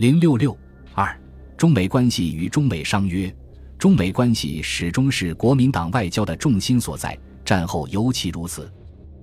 零六六二，中美关系与中美商约。中美关系始终是国民党外交的重心所在，战后尤其如此。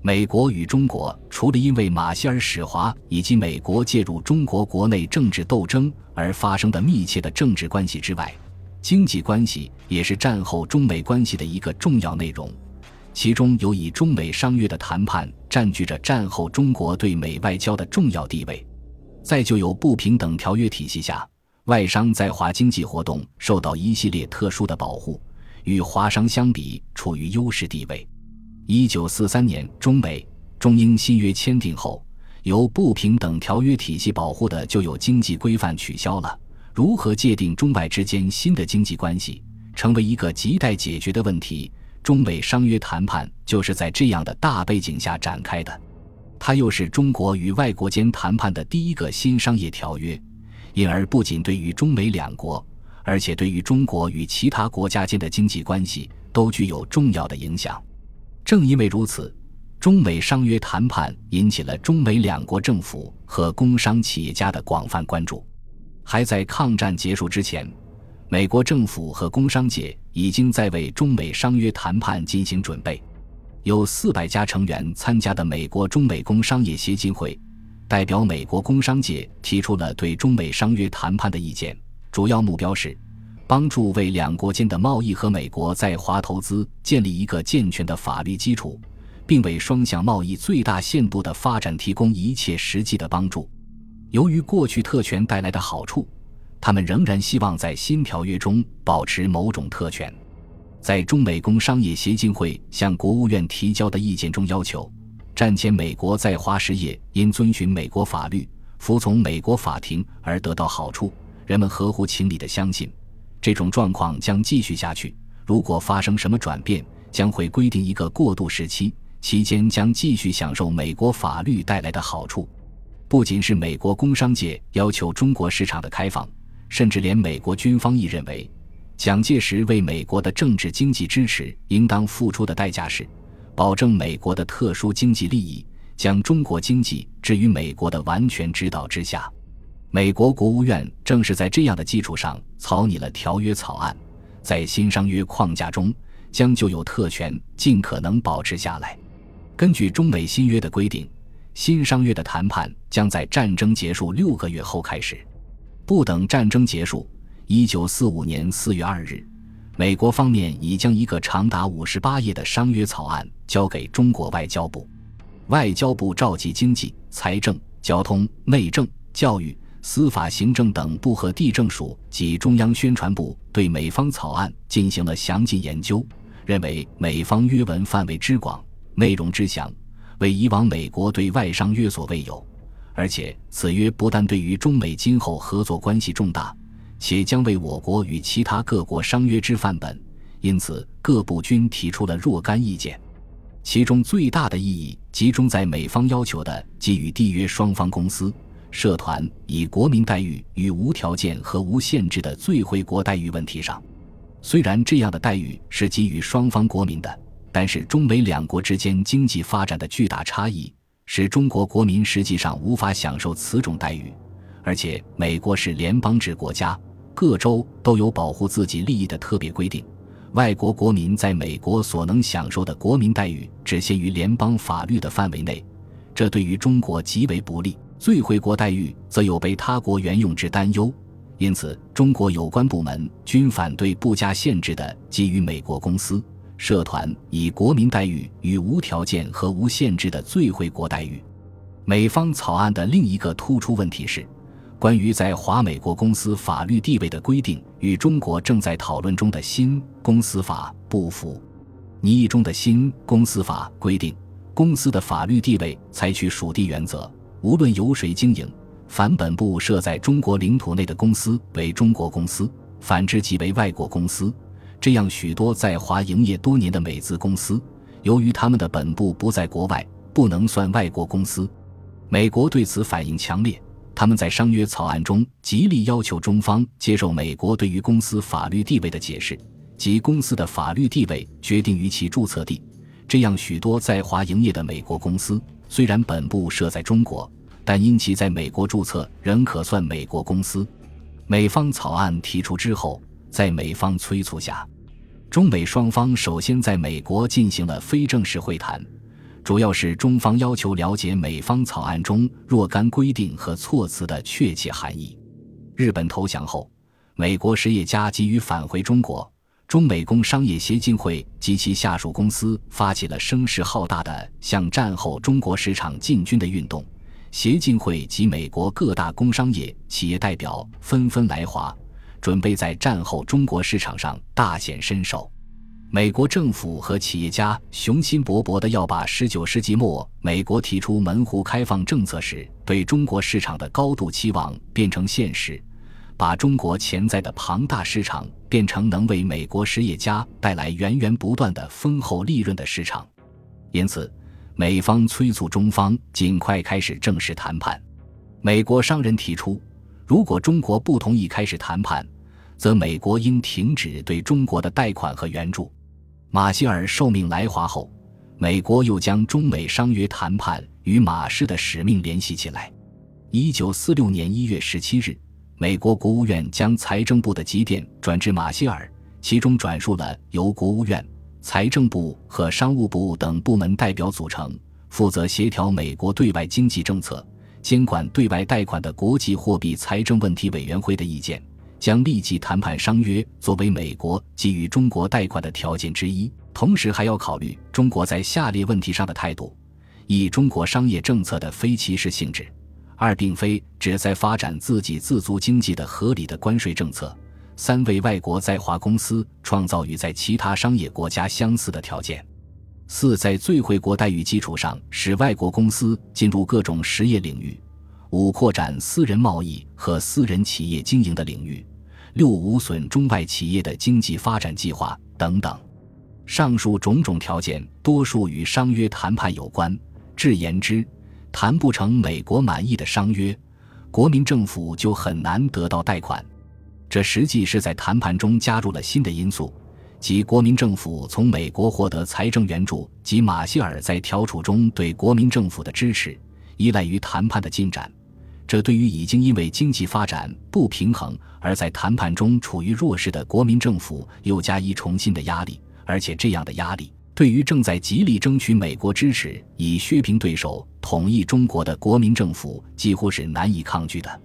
美国与中国除了因为马歇尔使华以及美国介入中国国内政治斗争而发生的密切的政治关系之外，经济关系也是战后中美关系的一个重要内容。其中有以中美商约的谈判占据着战后中国对美外交的重要地位，在就有不平等条约体系下，外商在华经济活动受到一系列特殊的保护，与华商相比处于优势地位。一九四三年，中美中英新约签订后，由不平等条约体系保护的就有经济规范取消了。如何界定中外之间新的经济关系，成为一个亟待解决的问题。中美商约谈判就是在这样的大背景下展开的，它又是中国与外国间谈判的第一个新商业条约，因而不仅对于中美两国，而且对于中国与其他国家间的经济关系都具有重要的影响。正因为如此，中美商约谈判引起了中美两国政府和工商企业家的广泛关注。还在抗战结束之前，美国政府和工商界已经在为中美商约谈判进行准备。有四百家成员参加的美国中美工商业协进会，代表美国工商界提出了对中美商约谈判的意见，主要目标是。帮助为两国间的贸易和美国在华投资建立一个健全的法律基础，并为双向贸易最大限度的发展提供一切实际的帮助。由于过去特权带来的好处，他们仍然希望在新条约中保持某种特权。在中美工商业协进会向国务院提交的意见中，要求战前美国在华实业应遵循美国法律、服从美国法庭而得到好处，人们合乎情理的相信。这种状况将继续下去。如果发生什么转变，将会规定一个过渡时期，期间将继续享受美国法律带来的好处。不仅是美国工商界要求中国市场的开放，甚至连美国军方亦认为，蒋介石为美国的政治经济支持应当付出的代价是，保证美国的特殊经济利益，将中国经济置于美国的完全指导之下。美国国务院正是在这样的基础上草拟了条约草案，在新商约框架中将就有特权尽可能保持下来。根据中美新约的规定，新商约的谈判将在战争结束六个月后开始。不等战争结束，一九四五年四月二日，美国方面已将一个长达五十八页的商约草案交给中国外交部。外交部召集经济、财政、交通、内政、教育。司法行政等部和地政署及中央宣传部对美方草案进行了详尽研究，认为美方约文范围之广，内容之详，为以往美国对外商约所未有，而且此约不但对于中美今后合作关系重大，且将为我国与其他各国商约之范本，因此各部均提出了若干意见，其中最大的意义集中在美方要求的给予缔约双方公司。社团以国民待遇与无条件和无限制的最惠国待遇问题上，虽然这样的待遇是给予双方国民的，但是中美两国之间经济发展的巨大差异，使中国国民实际上无法享受此种待遇。而且，美国是联邦制国家，各州都有保护自己利益的特别规定，外国国民在美国所能享受的国民待遇只限于联邦法律的范围内，这对于中国极为不利。最惠国待遇则有被他国援用之担忧，因此中国有关部门均反对不加限制的给予美国公司、社团以国民待遇与无条件和无限制的最惠国待遇。美方草案的另一个突出问题是，关于在华美国公司法律地位的规定与中国正在讨论中的新公司法不符。拟议中的新公司法规定，公司的法律地位采取属地原则。无论由谁经营，凡本部设在中国领土内的公司为中国公司，反之即为外国公司。这样，许多在华营业多年的美资公司，由于他们的本部不在国外，不能算外国公司。美国对此反应强烈，他们在商约草案中极力要求中方接受美国对于公司法律地位的解释，即公司的法律地位决定于其注册地。这样，许多在华营业的美国公司。虽然本部设在中国，但因其在美国注册，仍可算美国公司。美方草案提出之后，在美方催促下，中美双方首先在美国进行了非正式会谈，主要是中方要求了解美方草案中若干规定和措辞的确切含义。日本投降后，美国实业家急于返回中国，中美工商业协进会及其下属公司发起了声势浩大的向战后中国市场进军的运动。协进会及美国各大工商业企业代表纷纷来华，准备在战后中国市场上大显身手。美国政府和企业家雄心勃勃地要把19世纪末美国提出门户开放政策时对中国市场的高度期望变成现实，把中国潜在的庞大市场变成能为美国实业家带来源源不断的丰厚利润的市场。因此。美方催促中方尽快开始正式谈判。美国商人提出，如果中国不同意开始谈判，则美国应停止对中国的贷款和援助。马歇尔受命来华后，美国又将中美商约谈判与马氏的使命联系起来。一九四六年一月十七日，美国国务院将财政部的急电转至马歇尔，其中转述了由国务院。财政部和商务部等部门代表组成，负责协调美国对外经济政策、监管对外贷款的国际货币财政问题委员会的意见，将立即谈判商约作为美国给予中国贷款的条件之一。同时，还要考虑中国在下列问题上的态度：一、中国商业政策的非歧视性质；二、并非旨在发展自给自足经济的合理的关税政策。三为外国在华公司创造与在其他商业国家相似的条件；四在最惠国待遇基础上，使外国公司进入各种实业领域；五扩展私人贸易和私人企业经营的领域；六无损中外企业的经济发展计划等等。上述种种条件，多数与商约谈判有关。至言之，谈不成美国满意的商约，国民政府就很难得到贷款。这实际是在谈判中加入了新的因素，即国民政府从美国获得财政援助及马歇尔在调处中对国民政府的支持，依赖于谈判的进展。这对于已经因为经济发展不平衡而在谈判中处于弱势的国民政府又加以重新的压力，而且这样的压力对于正在极力争取美国支持以削平对手、统一中国的国民政府几乎是难以抗拒的。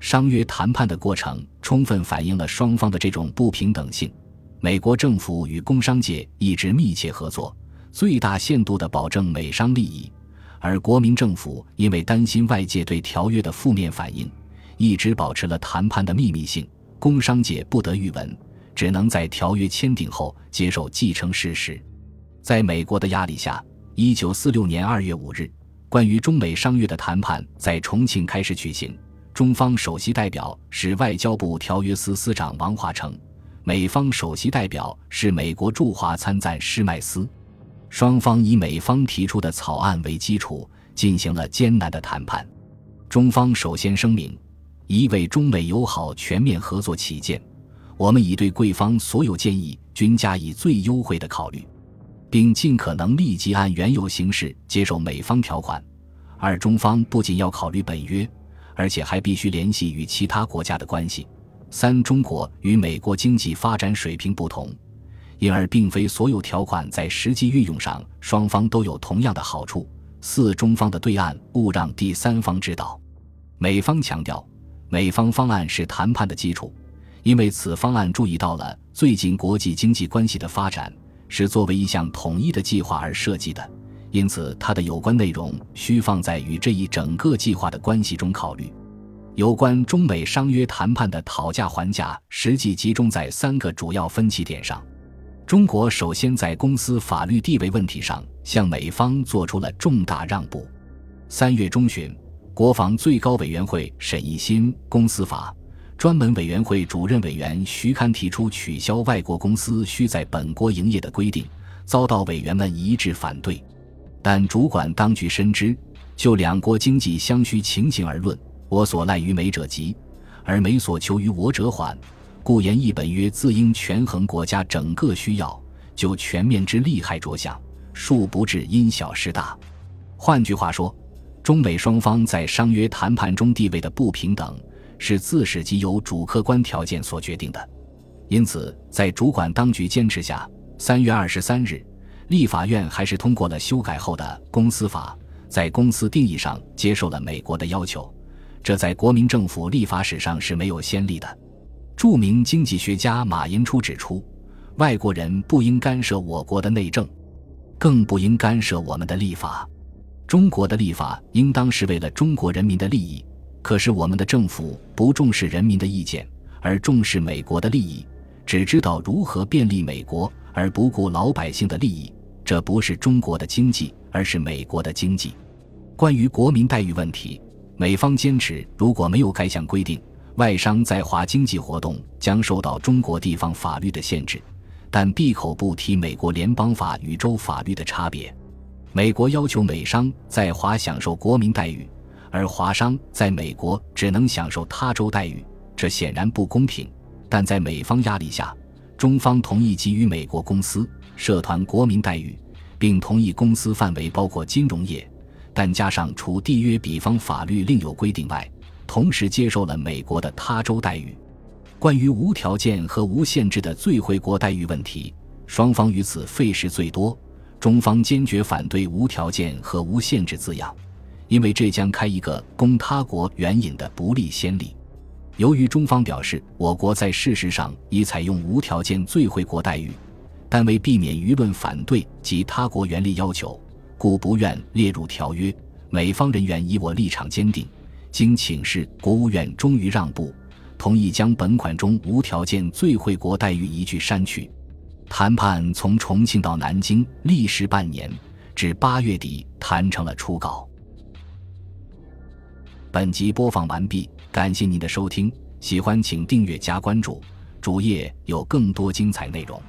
商约谈判的过程充分反映了双方的这种不平等性。美国政府与工商界一直密切合作，最大限度地保证美商利益；而国民政府因为担心外界对条约的负面反应，一直保持了谈判的秘密性。工商界不得预闻，只能在条约签订后接受继承事实。在美国的压力下，一九四六年二月五日，关于中美商约的谈判在重庆开始举行。中方首席代表是外交部条约司司长王华成，美方首席代表是美国驻华参赞施麦斯，双方以美方提出的草案为基础进行了艰难的谈判。中方首先声明：一为中美友好全面合作起见，我们已对贵方所有建议均加以最优惠的考虑，并尽可能立即按原有形式接受美方条款。二中方不仅要考虑本约。而且还必须联系与其他国家的关系。三、中国与美国经济发展水平不同，因而并非所有条款在实际运用上双方都有同样的好处。四、中方的对岸勿让第三方知道。美方强调，美方方案是谈判的基础，因为此方案注意到了最近国际经济关系的发展，是作为一项统一的计划而设计的。因此，它的有关内容需放在与这一整个计划的关系中考虑。有关中美商约谈判的讨价还价，实际集中在三个主要分歧点上。中国首先在公司法律地位问题上向美方做出了重大让步。三月中旬，国防最高委员会审议新公司法，专门委员会主任委员徐堪提出取消外国公司需在本国营业的规定，遭到委员们一致反对。但主管当局深知，就两国经济相需情形而论，我所赖于美者急，而美所求于我者缓，故言一本约自应权衡国家整个需要，就全面之利害着想，恕不至因小失大。换句话说，中美双方在商约谈判中地位的不平等，是自始即由主客观条件所决定的。因此，在主管当局坚持下，三月二十三日，立法院还是通过了修改后的公司法，在公司定义上接受了美国的要求。这在国民政府立法史上是没有先例的。著名经济学家马寅初指出，外国人不应干涉我国的内政，更不应干涉我们的立法。中国的立法应当是为了中国人民的利益。可是我们的政府不重视人民的意见，而重视美国的利益，只知道如何便利美国，而不顾老百姓的利益。这不是中国的经济，而是美国的经济。关于国民待遇问题，美方坚持，如果没有该项规定。外商在华经济活动将受到中国地方法律的限制，但闭口不提美国联邦法与州法律的差别。美国要求美商在华享受国民待遇，而华商在美国只能享受他州待遇，这显然不公平。但在美方压力下，中方同意给予美国公司社团国民待遇，并同意公司范围包括金融业，但加上除缔约比方法律另有规定外。同时接受了美国的他州待遇。关于无条件和无限制的最惠国待遇问题，双方于此费时最多。中方坚决反对无条件和无限制字样，因为这将开一个供他国援引的不利先例。由于中方表示我国在事实上已采用无条件最惠国待遇，但为避免舆论反对及他国援利要求，故不愿列入条约。美方人员以我立场坚定。经请示国务院，终于让步，同意将本款中无条件最惠国待遇一句删去。谈判从重庆到南京历时半年，至八月底谈成了初稿。本集播放完毕，感谢您的收听，喜欢请订阅加关注，主页有更多精彩内容。